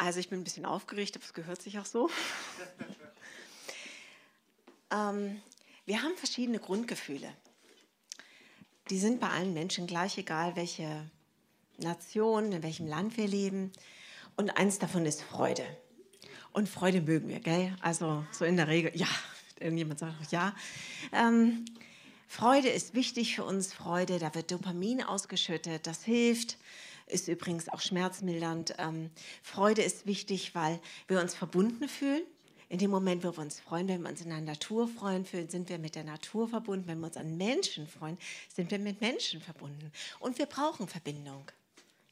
Also ich bin ein bisschen aufgeregt, aber es gehört sich auch so. ähm, wir haben verschiedene Grundgefühle. Die sind bei allen Menschen gleich, egal welche Nation, in welchem Land wir leben. Und eins davon ist Freude. Und Freude mögen wir, gell? Also so in der Regel, ja, irgendjemand sagt auch ja. Ähm, Freude ist wichtig für uns. Freude, da wird Dopamin ausgeschüttet, das hilft. Ist übrigens auch schmerzmildernd. Ähm, Freude ist wichtig, weil wir uns verbunden fühlen. In dem Moment, wo wir uns freuen, wenn wir uns in der Natur freuen, sind wir mit der Natur verbunden. Wenn wir uns an Menschen freuen, sind wir mit Menschen verbunden. Und wir brauchen Verbindung.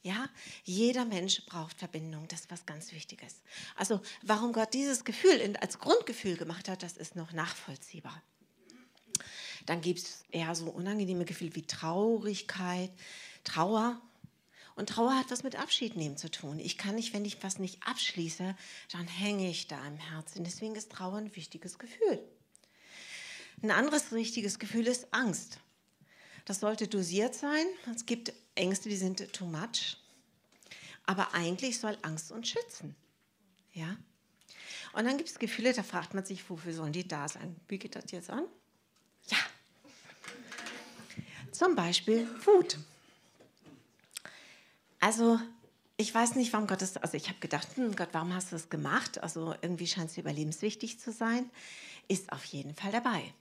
Ja, jeder Mensch braucht Verbindung. Das ist was ganz Wichtiges. Also, warum Gott dieses Gefühl als Grundgefühl gemacht hat, das ist noch nachvollziehbar. Dann gibt es eher so unangenehme Gefühle wie Traurigkeit, Trauer. Und Trauer hat was mit Abschied nehmen zu tun. Ich kann nicht, wenn ich was nicht abschließe, dann hänge ich da im Herzen. Deswegen ist Trauer ein wichtiges Gefühl. Ein anderes wichtiges Gefühl ist Angst. Das sollte dosiert sein. Es gibt Ängste, die sind too much. Aber eigentlich soll Angst uns schützen. Ja? Und dann gibt es Gefühle, da fragt man sich, wofür sollen die da sein? Wie geht das jetzt an? Ja. Zum Beispiel Wut. Also, ich weiß nicht, warum Gott das, also ich habe gedacht, hm, Gott, warum hast du das gemacht? Also irgendwie scheint es überlebenswichtig zu sein. Ist auf jeden Fall dabei.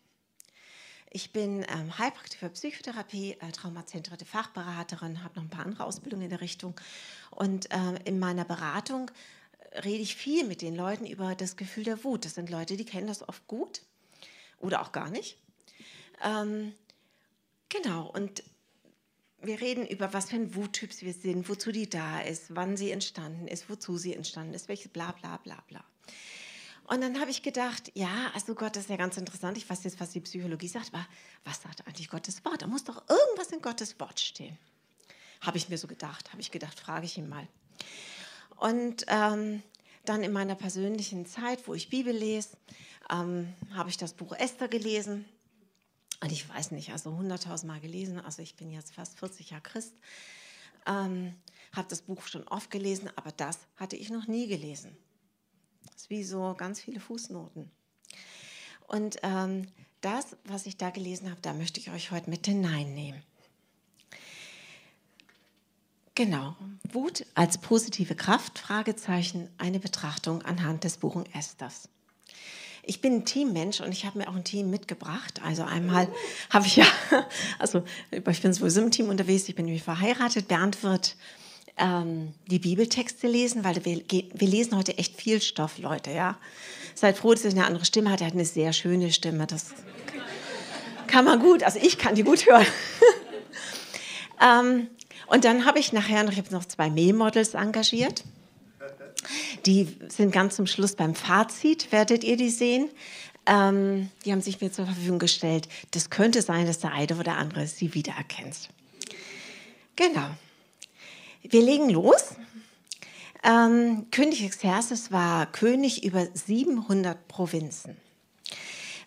Ich bin ähm, Heilpraktiker Psychotherapie, äh, traumazentrierte Fachberaterin, habe noch ein paar andere Ausbildungen in der Richtung. Und äh, in meiner Beratung äh, rede ich viel mit den Leuten über das Gefühl der Wut. Das sind Leute, die kennen das oft gut oder auch gar nicht. Ähm, genau, und wir reden über, was für ein Wuttyp wir sind, wozu die da ist, wann sie entstanden ist, wozu sie entstanden ist, welches bla bla bla bla. Und dann habe ich gedacht, ja, also Gott, das ist ja ganz interessant. Ich weiß jetzt, was die Psychologie sagt, aber was sagt eigentlich Gottes Wort? Da muss doch irgendwas in Gottes Wort stehen. Habe ich mir so gedacht. Habe ich gedacht, frage ich ihn mal. Und ähm, dann in meiner persönlichen Zeit, wo ich Bibel lese, ähm, habe ich das Buch Esther gelesen. Und ich weiß nicht, also hunderttausend Mal gelesen. Also ich bin jetzt fast 40 Jahre Christ. Ähm, habe das Buch schon oft gelesen, aber das hatte ich noch nie gelesen. Das ist wie so ganz viele Fußnoten. Und ähm, das, was ich da gelesen habe, da möchte ich euch heute mit hineinnehmen. Genau. Wut als positive Kraft? Fragezeichen. Eine Betrachtung anhand des Buchen Esthers. Ich bin ein Teammensch und ich habe mir auch ein Team mitgebracht. Also einmal habe ich ja, also ich bin sowieso im Team unterwegs. Ich bin nämlich verheiratet. Bernd wird ähm, die Bibeltexte lesen, weil wir, wir lesen heute echt viel Stoff, Leute. Ja? Seid froh, dass er eine andere Stimme hat. Er hat eine sehr schöne Stimme. Das kann man gut, also ich kann die gut hören. ähm, und dann habe ich nachher noch, ich habe noch zwei Mähmodels engagiert. Die sind ganz zum Schluss beim Fazit, werdet ihr die sehen. Ähm, die haben sich mir zur Verfügung gestellt. Das könnte sein, dass der eine oder andere sie wiedererkennt. Genau. Wir legen los. Ähm, König Xerxes war König über 700 Provinzen.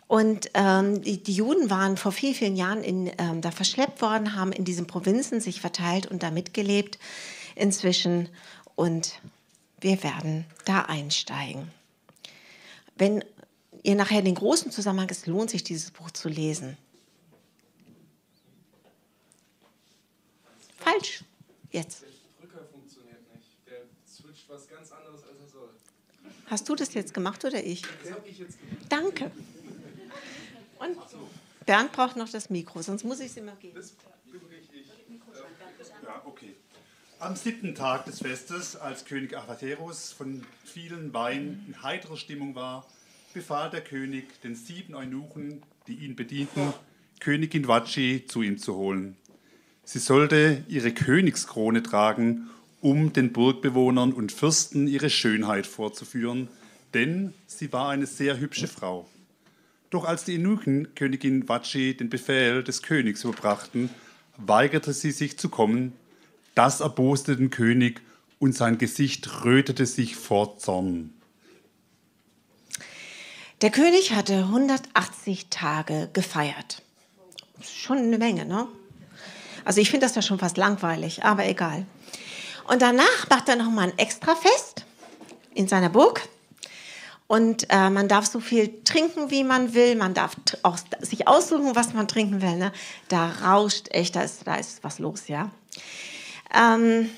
Und ähm, die, die, Juden waren vor vielen, vielen Jahren in, ähm, da verschleppt worden, haben in diesen Provinzen sich verteilt und da mitgelebt inzwischen. Und wir werden da einsteigen. Wenn ihr nachher den großen Zusammenhang, es lohnt sich, dieses Buch zu lesen. Falsch. Jetzt. Hast du das jetzt gemacht oder ich? Das habe ich jetzt gemacht. Danke. Und Bernd braucht noch das Mikro, sonst muss ich es immer geben. Das übrig ich. Ja, okay. Am siebten Tag des Festes, als König Achaterus von vielen Weinen in heiterer Stimmung war, befahl der König den sieben Eunuchen, die ihn bedienten, Königin Vachi zu ihm zu holen. Sie sollte ihre Königskrone tragen um den Burgbewohnern und Fürsten ihre Schönheit vorzuführen, denn sie war eine sehr hübsche Frau. Doch als die Eunuchen Königin Vachi den Befehl des Königs überbrachten, weigerte sie sich zu kommen. Das erboste den König und sein Gesicht rötete sich vor Zorn. Der König hatte 180 Tage gefeiert. Schon eine Menge, ne? Also ich finde das ja schon fast langweilig, aber egal. Und danach macht er nochmal ein Extrafest in seiner Burg. Und äh, man darf so viel trinken, wie man will. Man darf auch sich aussuchen, was man trinken will. Ne? Da rauscht echt, da ist, da ist was los, ja. Ähm,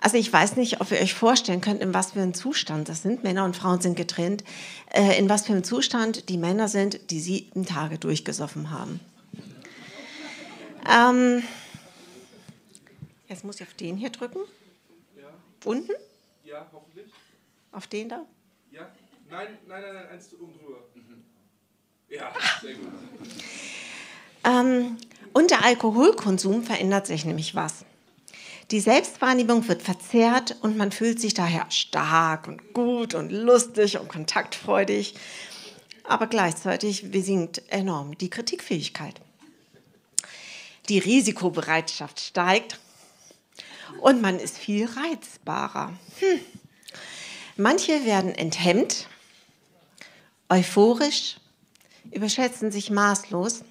also ich weiß nicht, ob ihr euch vorstellen könnt, in was für einem Zustand das sind. Männer und Frauen sind getrennt. Äh, in was für einem Zustand die Männer sind, die sieben Tage durchgesoffen haben. Ähm, jetzt muss ich auf den hier drücken. Ja. Unten? Ja, hoffentlich. Auf den da? Ja. Nein, nein, nein, nein, eins oben drüber. Mhm. Ja, sehr gut. Ähm, und der Alkoholkonsum verändert sich nämlich was. Die Selbstwahrnehmung wird verzerrt und man fühlt sich daher stark und gut und lustig und kontaktfreudig. Aber gleichzeitig sinkt enorm die Kritikfähigkeit. Die Risikobereitschaft steigt und man ist viel reizbarer. Hm. Manche werden enthemmt, euphorisch, überschätzen sich maßlos,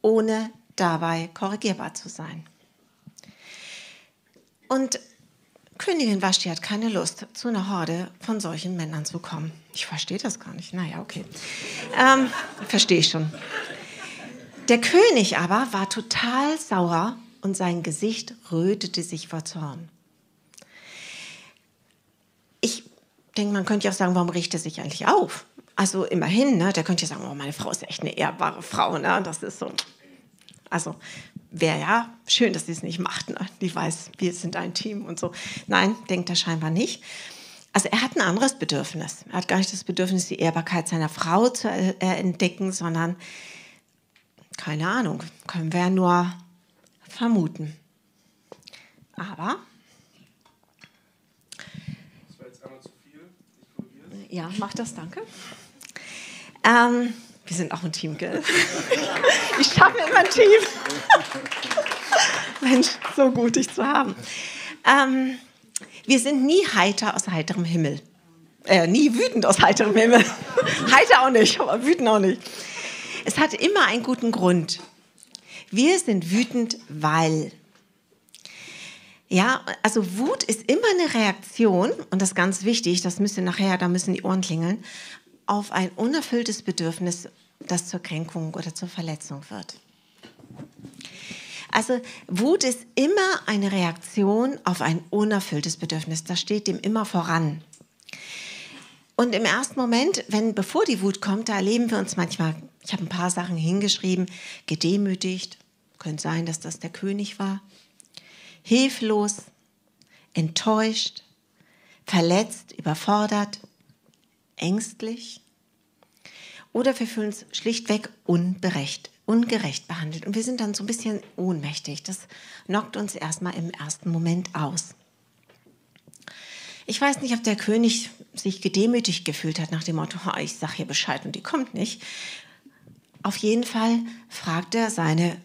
ohne dabei korrigierbar zu sein. Und Königin Vashti hat keine Lust, zu einer Horde von solchen Männern zu kommen. Ich verstehe das gar nicht. Naja, okay. Ähm, verstehe ich schon. Der König aber war total sauer und sein Gesicht rötete sich vor Zorn. Ich denke, man könnte ja auch sagen, warum riecht er sich eigentlich auf? Also immerhin, ne, der könnte ja sagen, oh, meine Frau ist echt eine ehrbare Frau. Ne? Das ist so. Also wäre ja schön, dass sie es nicht macht. Ne? Die weiß, wir sind ein Team und so. Nein, denkt er scheinbar nicht. Also er hat ein anderes Bedürfnis. Er hat gar nicht das Bedürfnis, die Ehrbarkeit seiner Frau zu äh, entdecken, sondern, keine Ahnung, können wir nur vermuten. Aber... Das war jetzt einmal zu viel. Ich ja, mach das, danke. Ähm, wir sind auch ein Team, gell? Ich schaffe immer ein Team. Mensch, so gut, dich zu haben. Ähm, wir sind nie heiter aus heiterem Himmel. Äh, nie wütend aus heiterem Himmel. Heiter auch nicht, aber wütend auch nicht. Es hat immer einen guten Grund. Wir sind wütend, weil. Ja, also Wut ist immer eine Reaktion, und das ist ganz wichtig, das müsste nachher, da müssen die Ohren klingeln, auf ein unerfülltes Bedürfnis, das zur Kränkung oder zur Verletzung wird. Also Wut ist immer eine Reaktion auf ein unerfülltes Bedürfnis. Das steht dem immer voran. Und im ersten Moment, wenn bevor die Wut kommt, da erleben wir uns manchmal, ich habe ein paar Sachen hingeschrieben, gedemütigt, könnte sein, dass das der König war, hilflos, enttäuscht, verletzt, überfordert, ängstlich, oder wir fühlen uns schlichtweg unberecht, ungerecht behandelt. Und wir sind dann so ein bisschen ohnmächtig. Das knockt uns erstmal im ersten Moment aus. Ich weiß nicht, ob der König sich gedemütigt gefühlt hat nach dem Motto, ich sage hier Bescheid und die kommt nicht. Auf jeden Fall fragt er seine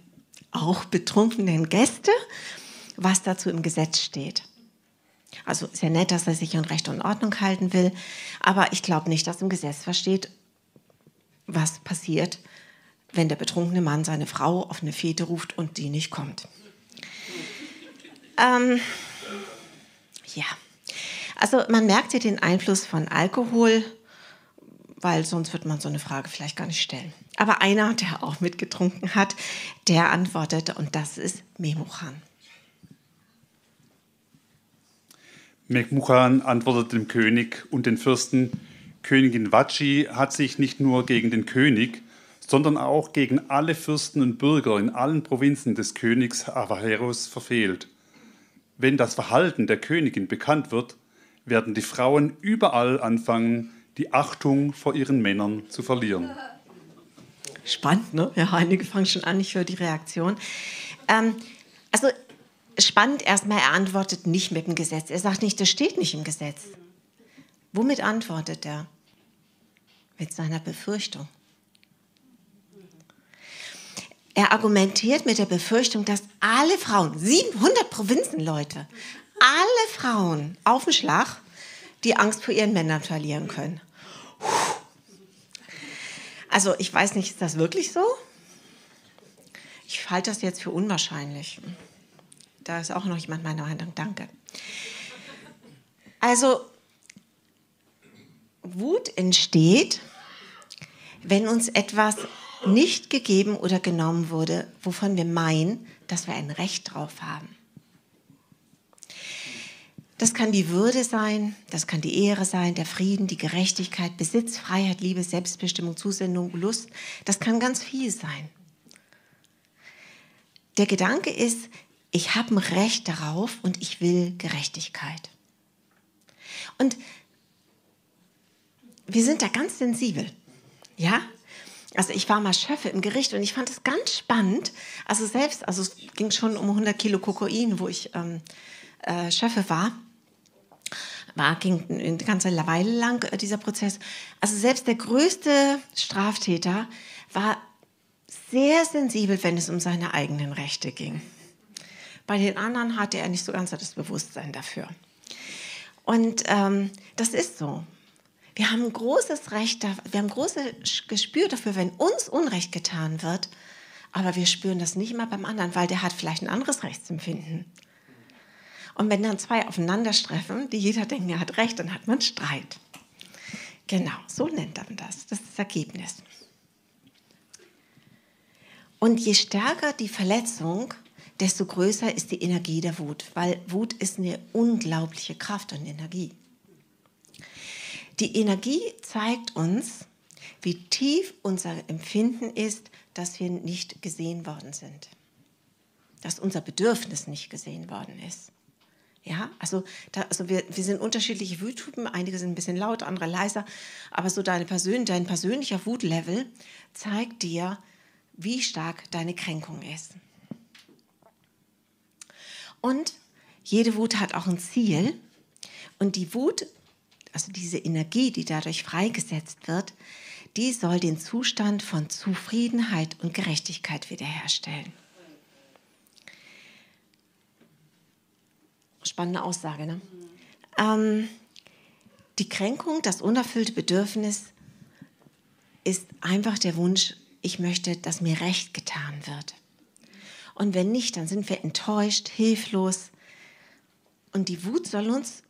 auch betrunkenen Gäste, was dazu im Gesetz steht. Also ja nett, dass er sich an Recht und Ordnung halten will, aber ich glaube nicht, dass im Gesetz versteht, was passiert, wenn der betrunkene Mann seine Frau auf eine Fete ruft und die nicht kommt. Ähm, ja, also man merkt hier den Einfluss von Alkohol, weil sonst wird man so eine Frage vielleicht gar nicht stellen. Aber einer, der auch mitgetrunken hat, der antwortete und das ist Memuchan. Memuchan antwortete dem König und den Fürsten, Königin Vachi hat sich nicht nur gegen den König, sondern auch gegen alle Fürsten und Bürger in allen Provinzen des Königs Avaheros verfehlt. Wenn das Verhalten der Königin bekannt wird, werden die Frauen überall anfangen, die Achtung vor ihren Männern zu verlieren. Spannend, ne? Ja, einige fangen schon an, ich höre die Reaktion. Ähm, also spannend erstmal, er antwortet nicht mit dem Gesetz. Er sagt nicht, das steht nicht im Gesetz. Womit antwortet er? Mit seiner Befürchtung. Er argumentiert mit der Befürchtung, dass alle Frauen, 700 Provinzenleute, alle Frauen auf dem Schlag die Angst vor ihren Männern verlieren können. Also ich weiß nicht, ist das wirklich so? Ich halte das jetzt für unwahrscheinlich. Da ist auch noch jemand meiner Meinung. Danke. Also Wut entsteht, wenn uns etwas nicht gegeben oder genommen wurde, wovon wir meinen, dass wir ein Recht drauf haben. Das kann die Würde sein, das kann die Ehre sein, der Frieden, die Gerechtigkeit, Besitz, Freiheit, Liebe, Selbstbestimmung, Zusendung, Lust. Das kann ganz viel sein. Der Gedanke ist, ich habe ein Recht darauf und ich will Gerechtigkeit. Und wir sind da ganz sensibel. Ja? Also ich war mal Schöffe im Gericht und ich fand es ganz spannend. Also selbst, also es ging schon um 100 Kilo Kokain, wo ich ähm, äh, Schöffe war. War, ging eine ganze Weile lang äh, dieser Prozess. Also selbst der größte Straftäter war sehr sensibel, wenn es um seine eigenen Rechte ging. Bei den anderen hatte er nicht so ganz das Bewusstsein dafür. Und ähm, das ist so. Wir haben großes Recht, wir haben großes Gespür dafür, wenn uns Unrecht getan wird, aber wir spüren das nicht immer beim anderen, weil der hat vielleicht ein anderes Rechtsempfinden. Und wenn dann zwei aufeinandertreffen, die jeder denkt, er hat Recht, dann hat man Streit. Genau, so nennt man das. Das ist das Ergebnis. Und je stärker die Verletzung, desto größer ist die Energie der Wut, weil Wut ist eine unglaubliche Kraft und Energie. Die Energie zeigt uns, wie tief unser Empfinden ist, dass wir nicht gesehen worden sind. Dass unser Bedürfnis nicht gesehen worden ist. Ja, also, da, also wir, wir sind unterschiedliche Wuttypen, einige sind ein bisschen laut, andere leiser, aber so deine Persön dein persönlicher Wutlevel zeigt dir, wie stark deine Kränkung ist. Und jede Wut hat auch ein Ziel und die Wut also diese Energie, die dadurch freigesetzt wird, die soll den Zustand von Zufriedenheit und Gerechtigkeit wiederherstellen. Spannende Aussage, ne? Ähm, die Kränkung, das unerfüllte Bedürfnis ist einfach der Wunsch, ich möchte, dass mir Recht getan wird. Und wenn nicht, dann sind wir enttäuscht, hilflos. Und die Wut soll uns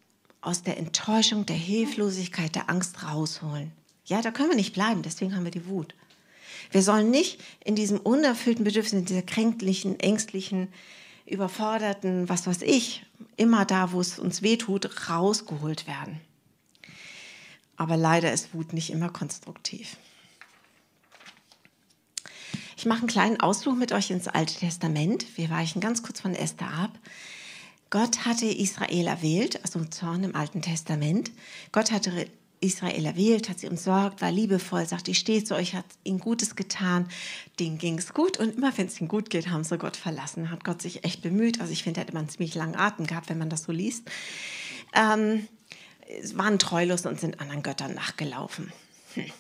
aus der Enttäuschung, der Hilflosigkeit, der Angst rausholen. Ja, da können wir nicht bleiben, deswegen haben wir die Wut. Wir sollen nicht in diesem unerfüllten Bedürfnis, in dieser kränklichen, ängstlichen, überforderten, was weiß ich, immer da, wo es uns wehtut, rausgeholt werden. Aber leider ist Wut nicht immer konstruktiv. Ich mache einen kleinen Ausflug mit euch ins Alte Testament. Wir weichen ganz kurz von Esther ab. Gott hatte Israel erwählt, also Zorn im Alten Testament. Gott hatte Israel erwählt, hat sie umsorgt, war liebevoll, sagt, ich stehe zu euch, hat ihnen Gutes getan, denen ging es gut und immer wenn es ihnen gut geht, haben sie Gott verlassen. Hat Gott sich echt bemüht. Also ich finde, hätte man einen ziemlich langen Atem gehabt, wenn man das so liest. Ähm, waren treulos und sind anderen Göttern nachgelaufen. Hm.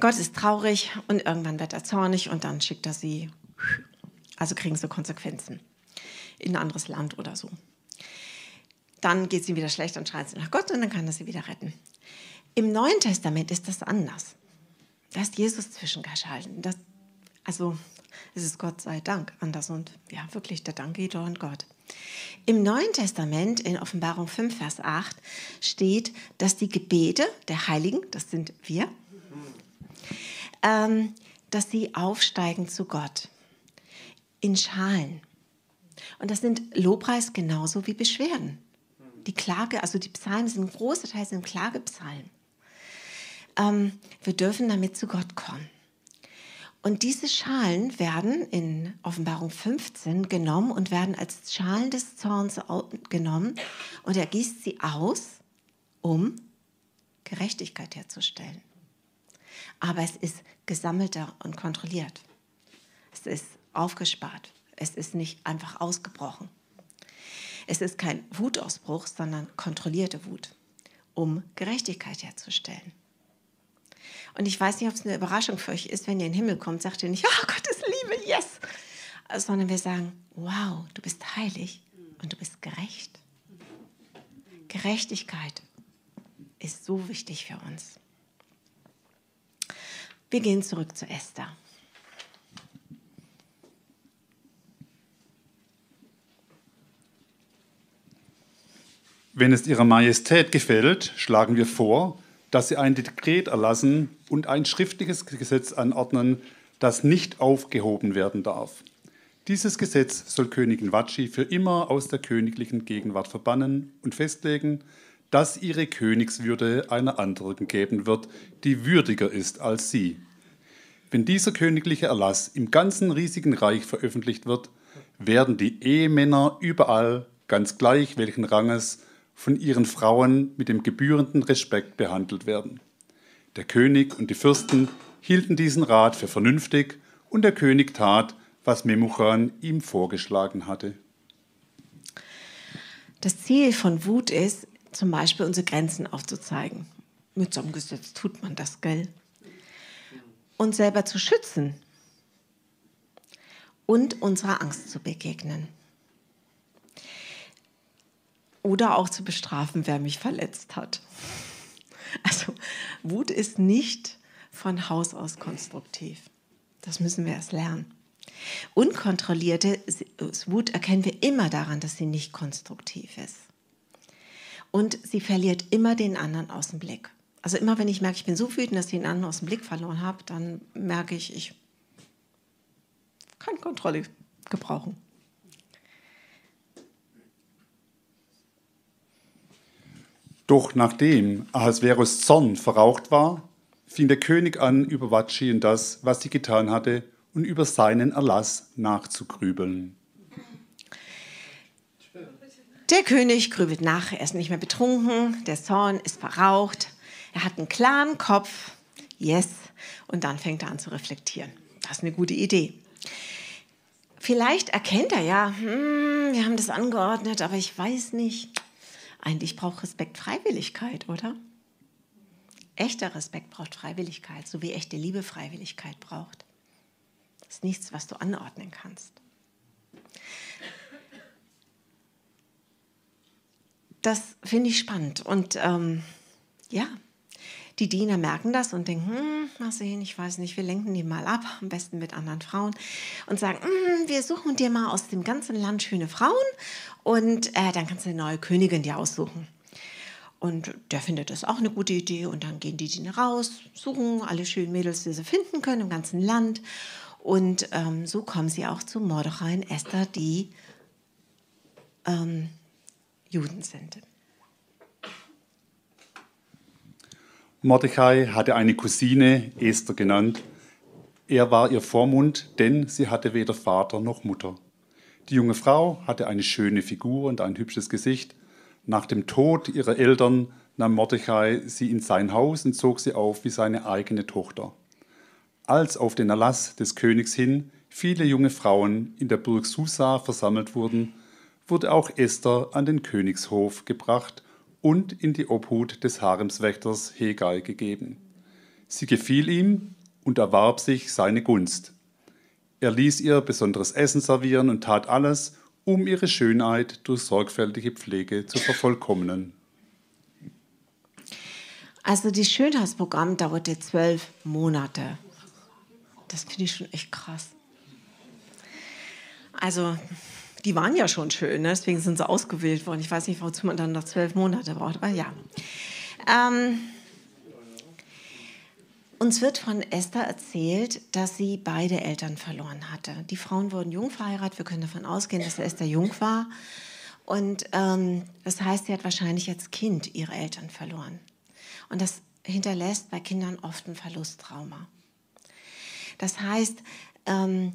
Gott ist traurig und irgendwann wird er zornig und dann schickt er sie, also kriegen sie Konsequenzen in ein anderes Land oder so. Dann geht es ihm wieder schlecht und schreit sie nach Gott und dann kann er sie wieder retten. Im Neuen Testament ist das anders. Da ist Jesus zwischengeschalten. Das, also es ist Gott sei Dank anders und ja, wirklich der Dank geht an Gott. Im Neuen Testament, in Offenbarung 5, Vers 8, steht, dass die Gebete der Heiligen, das sind wir, ähm, dass sie aufsteigen zu Gott in Schalen. Und das sind Lobpreis genauso wie Beschwerden. Die Klage, also die Psalmen sind ein großer Teil sind Klagepsalmen. Ähm, wir dürfen damit zu Gott kommen. Und diese Schalen werden in Offenbarung 15 genommen und werden als Schalen des Zorns genommen und er gießt sie aus, um Gerechtigkeit herzustellen. Aber es ist gesammelter und kontrolliert. Es ist aufgespart. Es ist nicht einfach ausgebrochen. Es ist kein Wutausbruch, sondern kontrollierte Wut, um Gerechtigkeit herzustellen. Und ich weiß nicht, ob es eine Überraschung für euch ist, wenn ihr in den Himmel kommt, sagt ihr nicht, oh Gottes Liebe, yes, sondern wir sagen, wow, du bist heilig und du bist gerecht. Gerechtigkeit ist so wichtig für uns. Wir gehen zurück zu Esther. Wenn es Ihrer Majestät gefällt, schlagen wir vor, dass sie ein Dekret erlassen und ein schriftliches Gesetz anordnen, das nicht aufgehoben werden darf. Dieses Gesetz soll Königin Vatschi für immer aus der königlichen Gegenwart verbannen und festlegen, dass ihre Königswürde einer anderen geben wird, die würdiger ist als sie. Wenn dieser königliche Erlass im ganzen riesigen Reich veröffentlicht wird, werden die Ehemänner überall, ganz gleich welchen Ranges, von ihren Frauen mit dem gebührenden Respekt behandelt werden. Der König und die Fürsten hielten diesen Rat für vernünftig und der König tat, was Memuchan ihm vorgeschlagen hatte. Das Ziel von Wut ist, zum Beispiel unsere Grenzen aufzuzeigen. Mit so einem Gesetz tut man das, gell? Uns selber zu schützen und unserer Angst zu begegnen. Oder auch zu bestrafen, wer mich verletzt hat. Also Wut ist nicht von Haus aus konstruktiv. Das müssen wir erst lernen. Unkontrollierte Wut erkennen wir immer daran, dass sie nicht konstruktiv ist. Und sie verliert immer den anderen aus dem Blick. Also immer wenn ich merke, ich bin so wütend, dass ich den anderen aus dem Blick verloren habe, dann merke ich, ich kann Kontrolle gebrauchen. Doch nachdem Ahasverus Zorn verraucht war, fing der König an, über Vatschi und das, was sie getan hatte, und über seinen Erlass nachzugrübeln. Der König grübelt nach, er ist nicht mehr betrunken, der Zorn ist verraucht, er hat einen klaren Kopf, yes, und dann fängt er an zu reflektieren. Das ist eine gute Idee. Vielleicht erkennt er ja, hm, wir haben das angeordnet, aber ich weiß nicht. Eigentlich braucht Respekt Freiwilligkeit, oder? Echter Respekt braucht Freiwilligkeit, so wie echte Liebe Freiwilligkeit braucht. Das ist nichts, was du anordnen kannst. Das finde ich spannend. Und ähm, ja, die Diener merken das und denken, hm, mal sehen, ich weiß nicht, wir lenken die mal ab, am besten mit anderen Frauen und sagen, hm, wir suchen dir mal aus dem ganzen Land schöne Frauen und äh, dann kannst du eine neue Königin dir aussuchen. Und der findet das auch eine gute Idee und dann gehen die Diener raus, suchen alle schönen Mädels, die sie finden können im ganzen Land und ähm, so kommen sie auch zu Mordechai und Esther, die ähm, Juden sind. Mordechai hatte eine Cousine, Esther genannt. Er war ihr Vormund, denn sie hatte weder Vater noch Mutter. Die junge Frau hatte eine schöne Figur und ein hübsches Gesicht. Nach dem Tod ihrer Eltern nahm Mordechai sie in sein Haus und zog sie auf wie seine eigene Tochter als auf den Erlass des Königs hin viele junge Frauen in der Burg Susa versammelt wurden, wurde auch Esther an den Königshof gebracht und in die Obhut des Haremswächters Hegai gegeben. Sie gefiel ihm und erwarb sich seine Gunst. Er ließ ihr besonderes Essen servieren und tat alles, um ihre Schönheit durch sorgfältige Pflege zu vervollkommnen. Also das Schönheitsprogramm dauerte zwölf Monate. Das finde ich schon echt krass. Also, die waren ja schon schön, ne? deswegen sind sie ausgewählt worden. Ich weiß nicht, wozu man dann noch zwölf Monate braucht, aber ja. Ähm, uns wird von Esther erzählt, dass sie beide Eltern verloren hatte. Die Frauen wurden jung verheiratet. Wir können davon ausgehen, dass Esther jung war. Und ähm, das heißt, sie hat wahrscheinlich als Kind ihre Eltern verloren. Und das hinterlässt bei Kindern oft ein Verlusttrauma. Das heißt, ähm,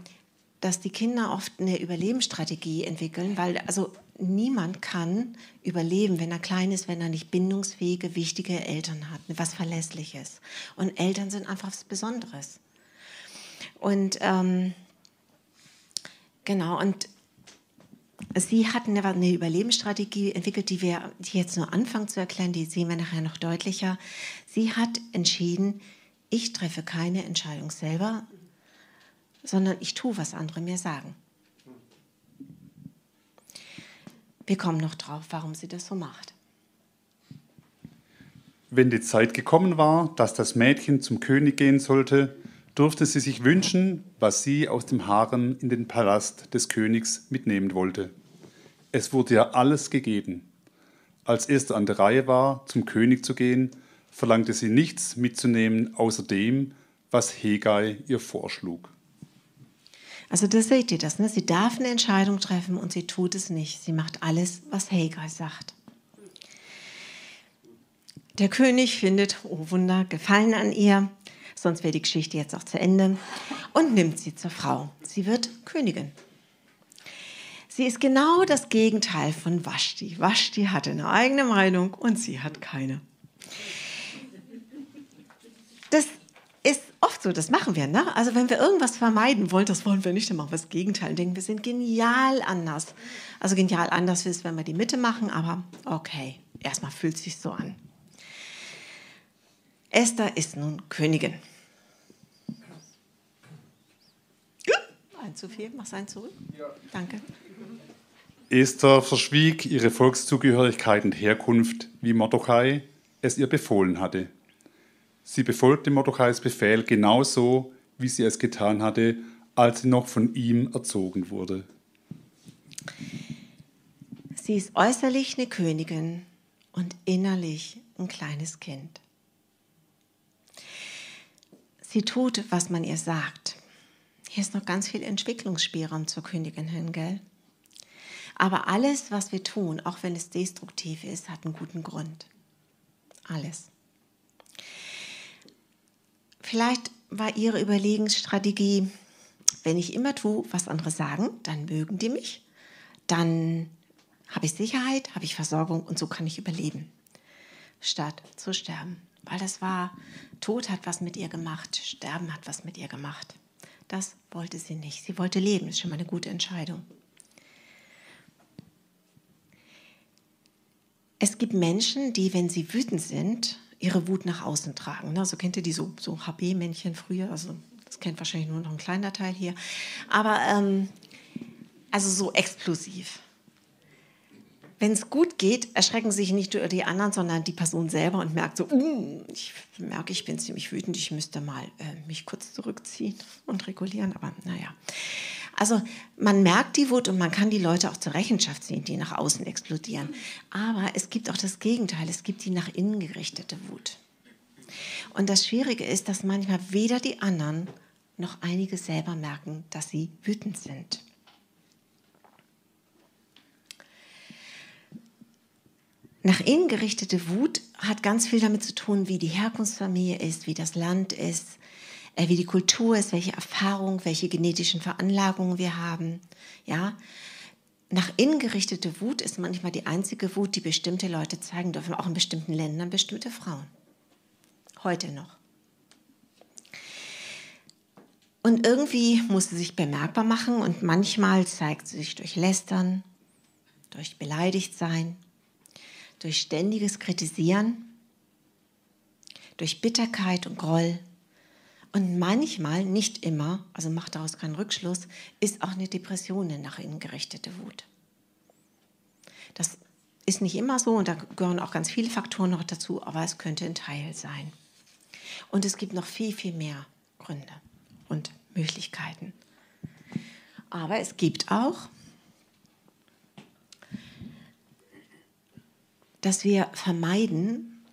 dass die Kinder oft eine Überlebensstrategie entwickeln, weil also niemand kann überleben, wenn er klein ist, wenn er nicht bindungsfähige, wichtige Eltern hat, was Verlässliches. Und Eltern sind einfach was Besonderes. Und ähm, genau, und sie hatten eine Überlebensstrategie entwickelt, die wir die jetzt nur anfangen zu erklären, die sehen wir nachher noch deutlicher. Sie hat entschieden, ich treffe keine Entscheidung selber, sondern ich tue, was andere mir sagen. Wir kommen noch drauf, warum sie das so macht. Wenn die Zeit gekommen war, dass das Mädchen zum König gehen sollte, durfte sie sich wünschen, was sie aus dem Harem in den Palast des Königs mitnehmen wollte. Es wurde ihr alles gegeben. Als Esther an der Reihe war, zum König zu gehen, verlangte sie nichts mitzunehmen außer dem, was Hegai ihr vorschlug. Also da seht ihr das, ne? sie darf eine Entscheidung treffen und sie tut es nicht. Sie macht alles, was Hegai sagt. Der König findet, oh Wunder, Gefallen an ihr, sonst wäre die Geschichte jetzt auch zu Ende, und nimmt sie zur Frau. Sie wird Königin. Sie ist genau das Gegenteil von Vashti. Vashti hatte eine eigene Meinung und sie hat keine. Das oft so, das machen wir. Ne? Also wenn wir irgendwas vermeiden wollen, das wollen wir nicht, dann machen wir das Gegenteil und denken, wir sind genial anders. Also genial anders ist, wenn wir die Mitte machen, aber okay, erstmal fühlt es sich so an. Esther ist nun Königin. Ein zu viel, mach ein zurück. Ja. Danke. Esther verschwieg ihre Volkszugehörigkeit und Herkunft, wie Mordechai es ihr befohlen hatte. Sie befolgte Mordechais Befehl genauso, wie sie es getan hatte, als sie noch von ihm erzogen wurde. Sie ist äußerlich eine Königin und innerlich ein kleines Kind. Sie tut, was man ihr sagt. Hier ist noch ganz viel Entwicklungsspielraum zur Königin hin, gell? Aber alles, was wir tun, auch wenn es destruktiv ist, hat einen guten Grund. Alles. Vielleicht war Ihre Überlegensstrategie, wenn ich immer tue, was andere sagen, dann mögen die mich, dann habe ich Sicherheit, habe ich Versorgung und so kann ich überleben, statt zu sterben. Weil das war, Tod hat was mit ihr gemacht, Sterben hat was mit ihr gemacht. Das wollte sie nicht. Sie wollte leben, das ist schon mal eine gute Entscheidung. Es gibt Menschen, die, wenn sie wütend sind, ihre Wut nach außen tragen. Ne? So kennt ihr die so, so HB-Männchen früher, also das kennt wahrscheinlich nur noch ein kleiner Teil hier. Aber ähm, also so explosiv. Wenn es gut geht, erschrecken sich nicht nur die anderen, sondern die Person selber und merkt so, uh, ich merke, ich bin ziemlich wütend, ich müsste mal äh, mich kurz zurückziehen und regulieren, aber naja. Also man merkt die Wut und man kann die Leute auch zur Rechenschaft ziehen, die nach außen explodieren. Aber es gibt auch das Gegenteil, es gibt die nach innen gerichtete Wut. Und das Schwierige ist, dass manchmal weder die anderen noch einige selber merken, dass sie wütend sind. Nach innen gerichtete Wut hat ganz viel damit zu tun, wie die Herkunftsfamilie ist, wie das Land ist, wie die Kultur ist, welche Erfahrungen, welche genetischen Veranlagungen wir haben. Ja, nach innen gerichtete Wut ist manchmal die einzige Wut, die bestimmte Leute zeigen dürfen, auch in bestimmten Ländern bestimmte Frauen. Heute noch. Und irgendwie muss sie sich bemerkbar machen und manchmal zeigt sie sich durch Lästern, durch Beleidigtsein, durch ständiges Kritisieren, durch Bitterkeit und Groll, und manchmal, nicht immer, also macht daraus keinen Rückschluss, ist auch eine Depression eine nach innen gerichtete Wut. Das ist nicht immer so und da gehören auch ganz viele Faktoren noch dazu, aber es könnte ein Teil sein. Und es gibt noch viel, viel mehr Gründe und Möglichkeiten. Aber es gibt auch, dass wir vermeiden,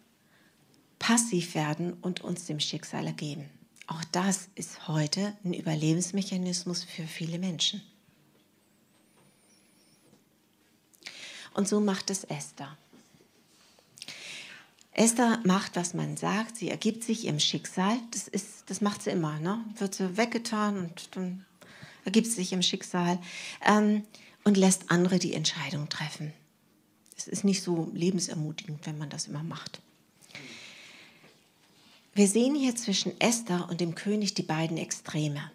passiv werden und uns dem Schicksal ergeben. Auch das ist heute ein Überlebensmechanismus für viele Menschen. Und so macht es Esther. Esther macht, was man sagt. Sie ergibt sich ihrem Schicksal. Das, ist, das macht sie immer. Ne? Wird sie weggetan und dann ergibt sie sich ihrem Schicksal ähm, und lässt andere die Entscheidung treffen. Es ist nicht so lebensermutigend, wenn man das immer macht. Wir sehen hier zwischen Esther und dem König die beiden Extreme.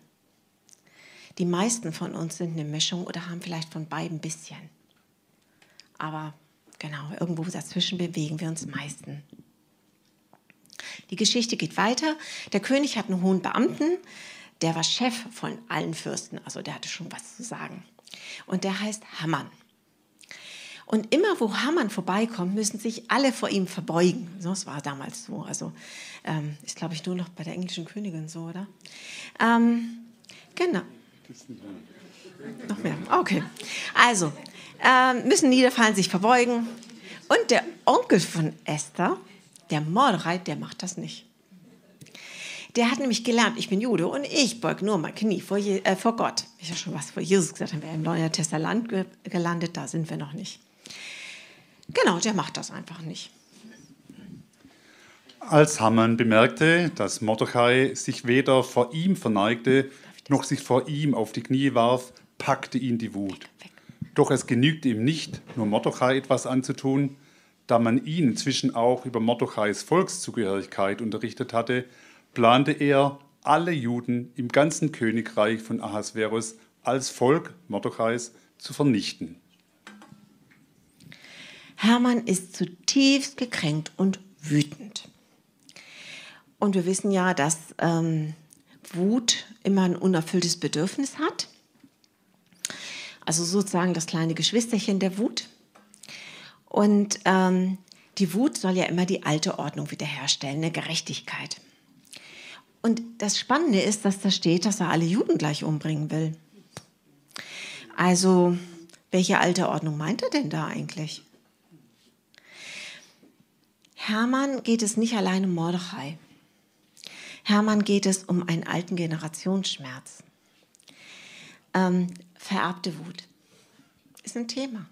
Die meisten von uns sind eine Mischung oder haben vielleicht von beiden ein bisschen. Aber genau, irgendwo dazwischen bewegen wir uns meisten. Die Geschichte geht weiter. Der König hat einen hohen Beamten, der war Chef von allen Fürsten, also der hatte schon was zu sagen. Und der heißt Hammann. Und immer wo Hamann vorbeikommt, müssen sich alle vor ihm verbeugen. Das war damals so. Also ähm, ist, glaube ich, nur noch bei der englischen Königin so, oder? Ähm, genau. Noch mehr. Okay. Also, äh, müssen niederfallen, sich verbeugen. Und der Onkel von Esther Der Mordechai, der macht das nicht. Der hat nämlich gelernt, ich bin Jude und ich beug nur mein Knie vor, Je äh, vor Gott. Ich habe schon was vor Jesus gesagt, haben wir im Neuen Testament ge gelandet, da sind wir noch nicht. Genau, der macht das einfach nicht. Als Haman bemerkte, dass Mordechai sich weder vor ihm verneigte, noch sich vor ihm auf die Knie warf, packte ihn die Wut. Doch es genügte ihm nicht, nur Mordechai etwas anzutun, da man ihn inzwischen auch über Mordechais Volkszugehörigkeit unterrichtet hatte, plante er, alle Juden im ganzen Königreich von Ahasverus als Volk Mordechais zu vernichten. Hermann ist zutiefst gekränkt und wütend. Und wir wissen ja, dass ähm, Wut immer ein unerfülltes Bedürfnis hat. Also sozusagen das kleine Geschwisterchen der Wut. Und ähm, die Wut soll ja immer die alte Ordnung wiederherstellen, eine Gerechtigkeit. Und das Spannende ist, dass da steht, dass er alle Juden gleich umbringen will. Also, welche alte Ordnung meint er denn da eigentlich? Hermann geht es nicht allein um Mordechai. Hermann geht es um einen alten Generationsschmerz. Ähm, vererbte Wut ist ein Thema.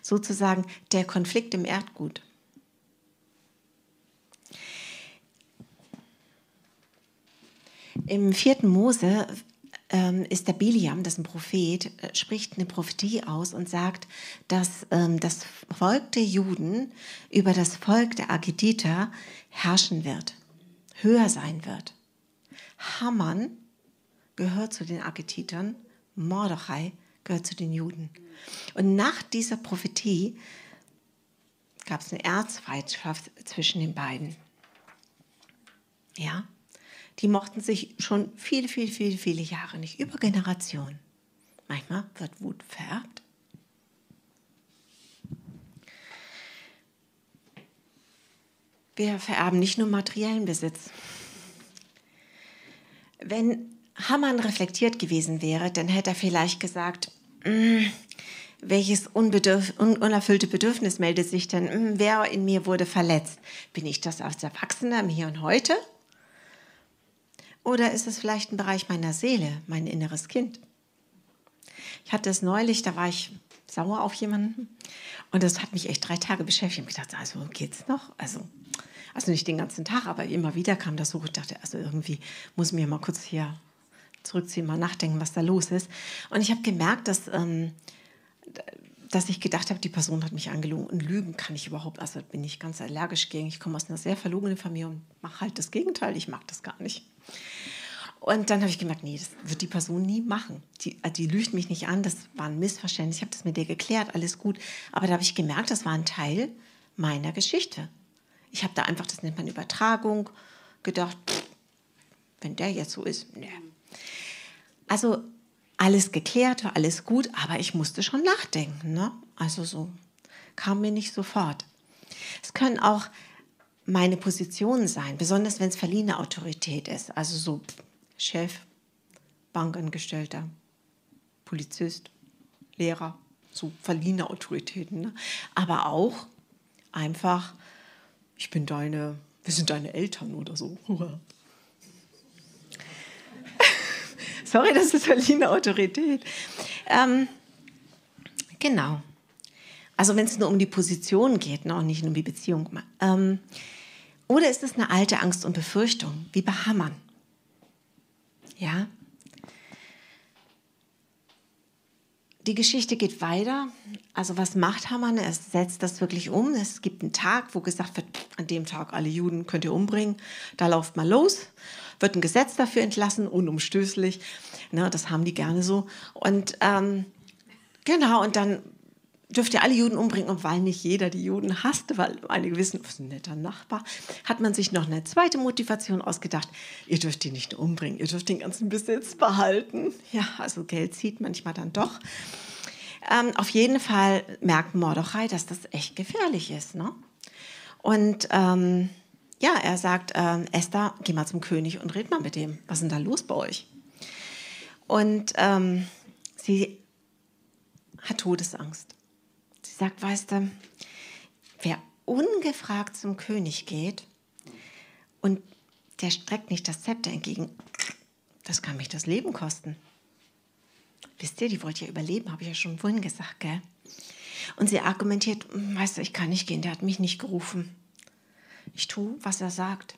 Sozusagen der Konflikt im Erdgut. Im vierten Mose ähm, ist der Biliam, das ist ein Prophet, äh, spricht eine Prophetie aus und sagt, dass ähm, das Volk der Juden über das Volk der Agediter herrschen wird, höher sein wird. Haman gehört zu den Ageditern, Mordechai gehört zu den Juden. Und nach dieser Prophetie gab es eine Erzfeindschaft zwischen den beiden. Ja, die mochten sich schon viele, viele, viele, viele Jahre nicht, über Generationen. Manchmal wird Wut vererbt. Wir vererben nicht nur materiellen Besitz. Wenn Hamann reflektiert gewesen wäre, dann hätte er vielleicht gesagt, mm, welches unerfüllte Bedürfnis meldet sich denn? Mm, wer in mir wurde verletzt? Bin ich das als Erwachsener im Hier und Heute? Oder ist es vielleicht ein Bereich meiner Seele, mein inneres Kind? Ich hatte es neulich, da war ich sauer auf jemanden und das hat mich echt drei Tage beschäftigt. Ich habe gedacht, also geht's noch? Also, also nicht den ganzen Tag, aber immer wieder kam das hoch. Ich dachte, also irgendwie muss ich mir mal kurz hier zurückziehen, mal nachdenken, was da los ist. Und ich habe gemerkt, dass, ähm, dass ich gedacht habe, die Person hat mich angelogen. Und Lügen kann ich überhaupt, also bin ich ganz allergisch gegen. Ich komme aus einer sehr verlogenen Familie und mache halt das Gegenteil. Ich mag das gar nicht. Und dann habe ich gemerkt, nee, das wird die Person nie machen. Die, äh, die lügt mich nicht an, das war ein Missverständnis. Ich habe das mit dir geklärt, alles gut. Aber da habe ich gemerkt, das war ein Teil meiner Geschichte. Ich habe da einfach, das nennt man Übertragung, gedacht, pff, wenn der jetzt so ist, nee. Also alles geklärt, war alles gut, aber ich musste schon nachdenken. Ne? Also so kam mir nicht sofort. Es können auch meine Positionen sein, besonders wenn es verliehene Autorität ist. Also so Chef, Bankangestellter, Polizist, Lehrer, so verliehene Autoritäten. Ne? Aber auch einfach, ich bin deine, wir sind deine Eltern oder so. Sorry, das ist verliehene Autorität. Ähm, genau. Also wenn es nur um die Position geht ne, und nicht nur um die Beziehung. Ähm, oder ist es eine alte Angst und Befürchtung, wie bei Hammern? Ja. Die Geschichte geht weiter. Also was macht Hamann? Er setzt das wirklich um. Es gibt einen Tag, wo gesagt wird, an dem Tag alle Juden könnt ihr umbringen. Da lauft mal los. Wird ein Gesetz dafür entlassen, unumstößlich. Na, das haben die gerne so. Und ähm, genau, und dann dürft ihr alle Juden umbringen. Und weil nicht jeder die Juden hasste, weil einige wissen, was ein netter Nachbar, hat man sich noch eine zweite Motivation ausgedacht. Ihr dürft die nicht umbringen, ihr dürft den ganzen Besitz behalten. Ja, also Geld zieht manchmal dann doch. Ähm, auf jeden Fall merkt Mordechai, dass das echt gefährlich ist. Ne? Und ähm, ja, er sagt, ähm, Esther, geh mal zum König und red mal mit dem. Was ist denn da los bei euch? Und ähm, sie hat Todesangst sagt, weißt du, wer ungefragt zum König geht und der streckt nicht das Zepter entgegen, das kann mich das Leben kosten. Wisst ihr, die wollte ja überleben, habe ich ja schon vorhin gesagt, gell? Und sie argumentiert, weißt du, ich kann nicht gehen, der hat mich nicht gerufen. Ich tue, was er sagt.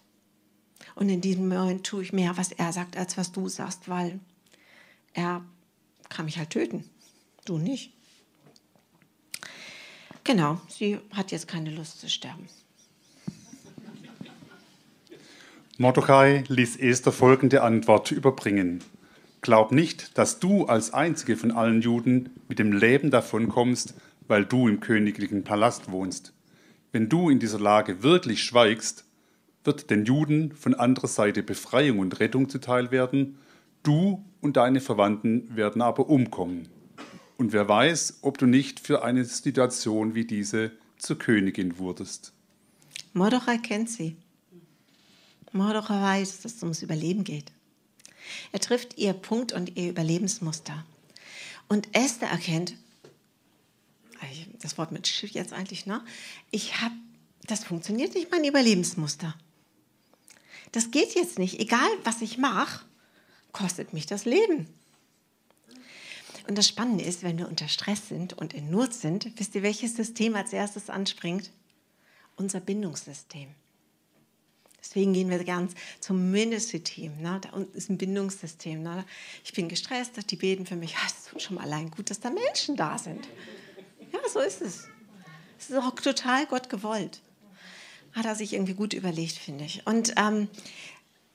Und in diesem Moment tue ich mehr, was er sagt, als was du sagst, weil er kann mich halt töten. Du nicht. Genau, sie hat jetzt keine Lust zu sterben. Mordechai ließ Esther folgende Antwort überbringen. Glaub nicht, dass du als einzige von allen Juden mit dem Leben davonkommst, weil du im königlichen Palast wohnst. Wenn du in dieser Lage wirklich schweigst, wird den Juden von anderer Seite Befreiung und Rettung zuteil werden, du und deine Verwandten werden aber umkommen. Und wer weiß, ob du nicht für eine Situation wie diese zur Königin wurdest. Mordechai kennt sie. Mordechai weiß, dass es ums Überleben geht. Er trifft ihr Punkt und ihr Überlebensmuster. Und Esther erkennt, das Wort mit Schiff jetzt eigentlich, ne? Ich habe, das funktioniert nicht, mein Überlebensmuster. Das geht jetzt nicht. Egal, was ich mache, kostet mich das Leben. Und das Spannende ist, wenn wir unter Stress sind und in Not sind, wisst ihr, welches System als erstes anspringt? Unser Bindungssystem. Deswegen gehen wir ganz zum Ministry-Team. Ne? Da unten ist ein Bindungssystem. Ne? Ich bin gestresst, die beten für mich. Es tut schon mal allein gut, dass da Menschen da sind. Ja, so ist es. Es ist auch total Gott gewollt. Hat er sich irgendwie gut überlegt, finde ich. Und ähm,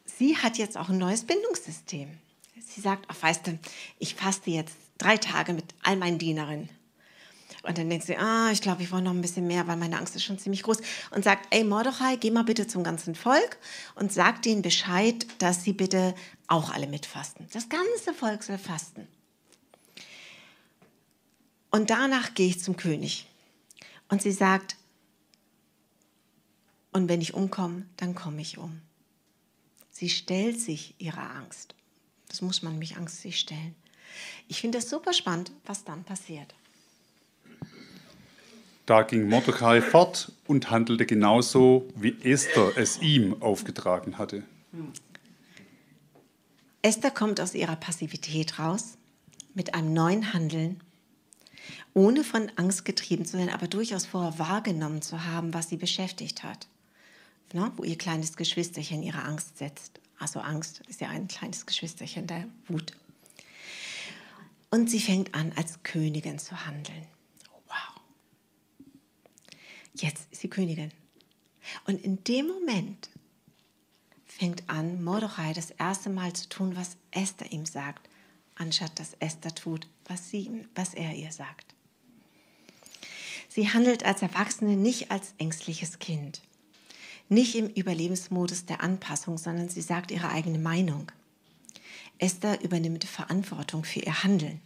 sie hat jetzt auch ein neues Bindungssystem. Sie sagt, ach, weißt du, ich faste jetzt drei Tage mit all meinen Dienerinnen. Und dann denkt sie, ah, ich glaube, ich wollte noch ein bisschen mehr, weil meine Angst ist schon ziemlich groß. Und sagt, ey Mordechai, geh mal bitte zum ganzen Volk und sag denen Bescheid, dass sie bitte auch alle mitfasten. Das ganze Volk soll fasten. Und danach gehe ich zum König. Und sie sagt, und wenn ich umkomme, dann komme ich um. Sie stellt sich ihrer Angst. Das muss man mich Angst sich stellen. Ich finde es super spannend, was dann passiert. Da ging Mordecai fort und handelte genauso, wie Esther es ihm aufgetragen hatte. Esther kommt aus ihrer Passivität raus mit einem neuen Handeln, ohne von Angst getrieben zu sein, aber durchaus vorher wahrgenommen zu haben, was sie beschäftigt hat. Ne? Wo ihr kleines Geschwisterchen ihre Angst setzt. Also Angst ist ja ein kleines Geschwisterchen der Wut. Und sie fängt an, als Königin zu handeln. Jetzt ist sie Königin. Und in dem Moment fängt an, Mordechai das erste Mal zu tun, was Esther ihm sagt, anstatt dass Esther tut, was, sie, was er ihr sagt. Sie handelt als Erwachsene nicht als ängstliches Kind, nicht im Überlebensmodus der Anpassung, sondern sie sagt ihre eigene Meinung. Esther übernimmt Verantwortung für ihr Handeln.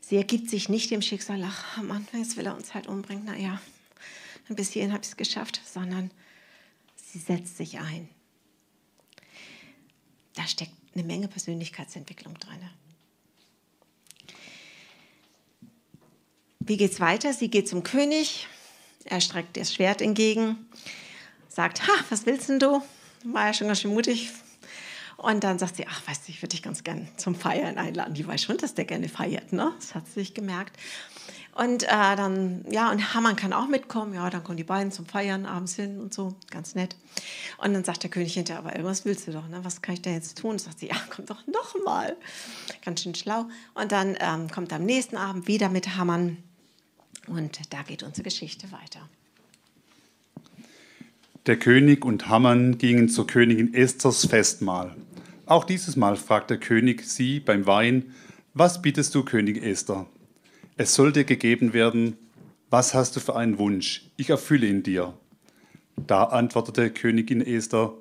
Sie ergibt sich nicht dem Schicksal, ach Mann, jetzt will er uns halt umbringen, naja, bis hierhin habe ich es geschafft, sondern sie setzt sich ein. Da steckt eine Menge Persönlichkeitsentwicklung drin. Wie geht es weiter? Sie geht zum König, er streckt das Schwert entgegen, sagt, ha, was willst denn du? War ja schon ganz schön mutig, und dann sagt sie, ach, weißt du, ich würde dich ganz gern zum Feiern einladen. Die weiß schon, dass der gerne feiert, ne? Das hat sie sich gemerkt. Und äh, dann, ja, und Hamann kann auch mitkommen. Ja, dann kommen die beiden zum Feiern abends hin und so, ganz nett. Und dann sagt der König hinterher, aber was willst du doch, ne? Was kann ich denn jetzt tun? Und sagt sie, ja, komm doch noch mal. Ganz schön schlau. Und dann ähm, kommt am nächsten Abend wieder mit Hamann. Und da geht unsere Geschichte weiter. Der König und Hamann gingen zur Königin Esthers Festmahl. Auch dieses Mal fragt der König sie beim Wein, was bittest du, König Esther? Es soll dir gegeben werden, was hast du für einen Wunsch? Ich erfülle ihn dir. Da antwortete Königin Esther,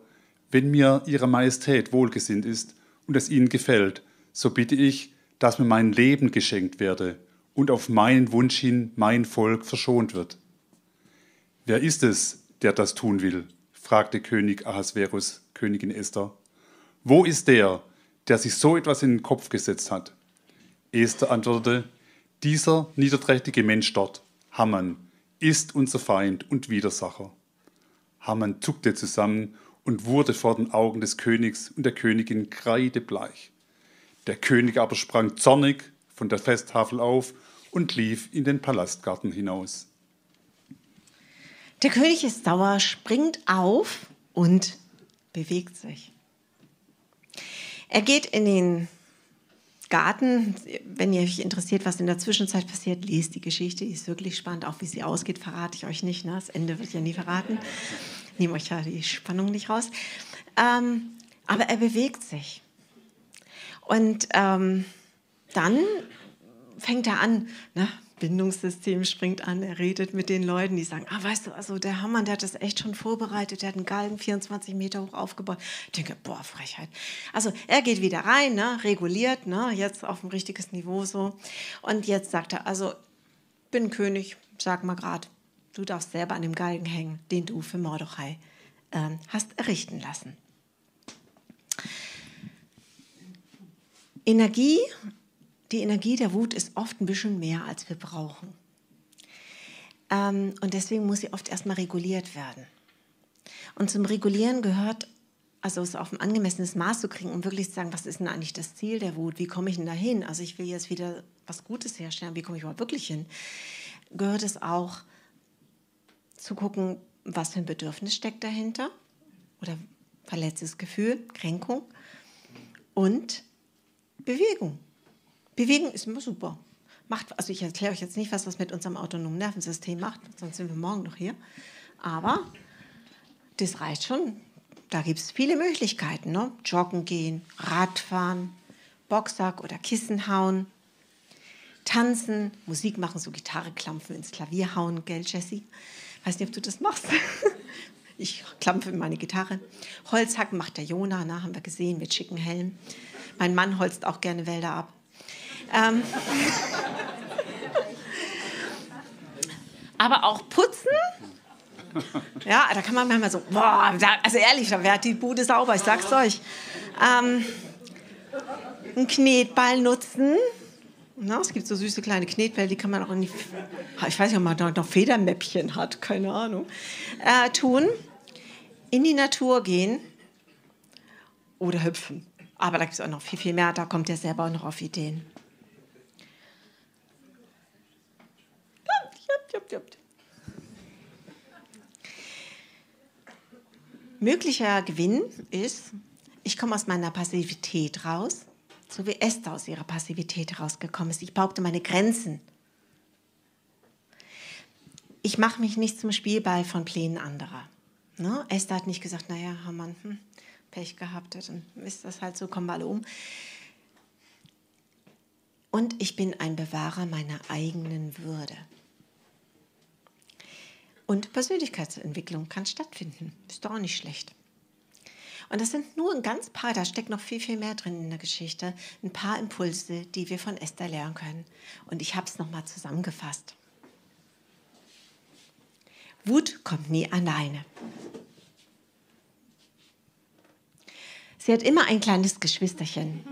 wenn mir Ihre Majestät wohlgesinnt ist und es Ihnen gefällt, so bitte ich, dass mir mein Leben geschenkt werde und auf meinen Wunsch hin mein Volk verschont wird. Wer ist es, der das tun will? fragte König Ahasverus Königin Esther. Wo ist der, der sich so etwas in den Kopf gesetzt hat? Esther antwortete, dieser niederträchtige Mensch dort, Hammann, ist unser Feind und Widersacher. Haman zuckte zusammen und wurde vor den Augen des Königs und der Königin kreidebleich. Der König aber sprang zornig von der Festtafel auf und lief in den Palastgarten hinaus. Der König ist sauer, springt auf und bewegt sich. Er geht in den Garten. Wenn ihr euch interessiert, was in der Zwischenzeit passiert, lest die Geschichte. Die ist wirklich spannend. Auch wie sie ausgeht, verrate ich euch nicht. Ne? Das Ende wird ja nie verraten. Nehme euch ja die Spannung nicht raus. Ähm, aber er bewegt sich. Und ähm, dann fängt er an, ne? Bindungssystem springt an, er redet mit den Leuten, die sagen, ah, weißt du, also der Hammann, der hat das echt schon vorbereitet, der hat einen Galgen 24 Meter hoch aufgebaut. Ich denke, boah, Frechheit. Also er geht wieder rein, ne, reguliert, ne, jetzt auf ein richtiges Niveau so. Und jetzt sagt er, also bin König, sag mal grad, du darfst selber an dem Galgen hängen, den du für Mordechai ähm, hast errichten lassen. Energie die Energie der Wut ist oft ein bisschen mehr, als wir brauchen. Ähm, und deswegen muss sie oft erstmal reguliert werden. Und zum Regulieren gehört, also es auf ein angemessenes Maß zu kriegen, um wirklich zu sagen, was ist denn eigentlich das Ziel der Wut? Wie komme ich denn dahin? Also ich will jetzt wieder was Gutes herstellen, wie komme ich überhaupt wirklich hin? Gehört es auch zu gucken, was für ein Bedürfnis steckt dahinter? Oder verletztes Gefühl, Kränkung und Bewegung. Bewegen ist immer super. Macht, also ich erkläre euch jetzt nicht, was das mit unserem autonomen Nervensystem macht, sonst sind wir morgen noch hier. Aber das reicht schon. Da gibt es viele Möglichkeiten. Ne? Joggen gehen, Radfahren, Boxsack oder Kissen hauen, tanzen, Musik machen, so Gitarre klampfen, ins Klavier hauen, gell, Jessie? Weiß nicht, ob du das machst. ich klampfe in meine Gitarre. Holzhacken macht der Jona, na, haben wir gesehen, mit schicken Helm. Mein Mann holzt auch gerne Wälder ab. Ähm, aber auch putzen. Ja, da kann man manchmal so, boah, also ehrlich, da wäre die Bude sauber, ich sag's euch. Ähm, einen Knetball nutzen. Na, es gibt so süße kleine Knetbälle, die kann man auch in die, ich weiß nicht, ob man da noch Federmäppchen hat, keine Ahnung, äh, tun. In die Natur gehen oder hüpfen. Aber da gibt es auch noch viel, viel mehr, da kommt ihr selber auch noch auf Ideen. Jupp, jupp. Möglicher Gewinn ist, ich komme aus meiner Passivität raus, so wie Esther aus ihrer Passivität rausgekommen ist. Ich behaupte meine Grenzen. Ich mache mich nicht zum Spielball von Plänen anderer. Ne? Esther hat nicht gesagt, naja, Hamann, hm, Pech gehabt, dann ist das halt so, kommen wir alle um. Und ich bin ein Bewahrer meiner eigenen Würde. Und Persönlichkeitsentwicklung kann stattfinden. Ist doch auch nicht schlecht. Und das sind nur ein ganz paar, da steckt noch viel, viel mehr drin in der Geschichte, ein paar Impulse, die wir von Esther lernen können. Und ich habe es nochmal zusammengefasst. Wut kommt nie alleine. Sie hat immer ein kleines Geschwisterchen,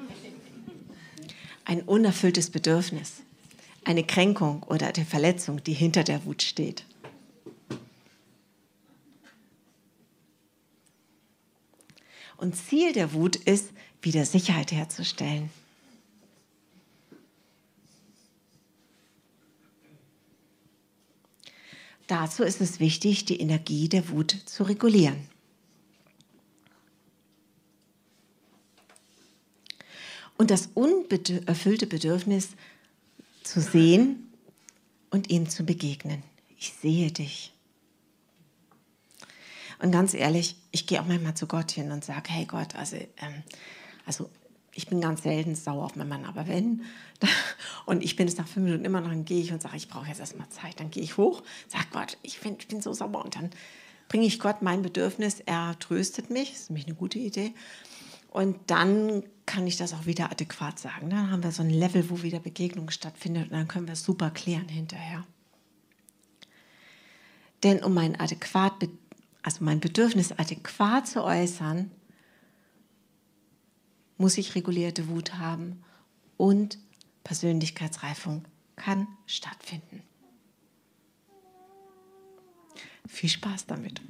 ein unerfülltes Bedürfnis, eine Kränkung oder eine Verletzung, die hinter der Wut steht. Und Ziel der Wut ist, wieder Sicherheit herzustellen. Dazu ist es wichtig, die Energie der Wut zu regulieren. Und das unerfüllte Bedürfnis zu sehen und ihm zu begegnen. Ich sehe dich. Und ganz ehrlich, ich gehe auch manchmal zu Gott hin und sage, hey Gott, also, ähm, also ich bin ganz selten sauer auf meinen Mann, aber wenn, und ich bin es nach fünf Minuten immer noch, dann gehe ich und sage, ich brauche jetzt erstmal Zeit. Dann gehe ich hoch, sage Gott, ich bin, ich bin so sauer und dann bringe ich Gott mein Bedürfnis, er tröstet mich, das ist nämlich eine gute Idee. Und dann kann ich das auch wieder adäquat sagen. Dann haben wir so ein Level, wo wieder Begegnung stattfindet und dann können wir es super klären hinterher. Denn um ein adäquat also mein Bedürfnis adäquat zu äußern, muss ich regulierte Wut haben und Persönlichkeitsreifung kann stattfinden. Viel Spaß damit.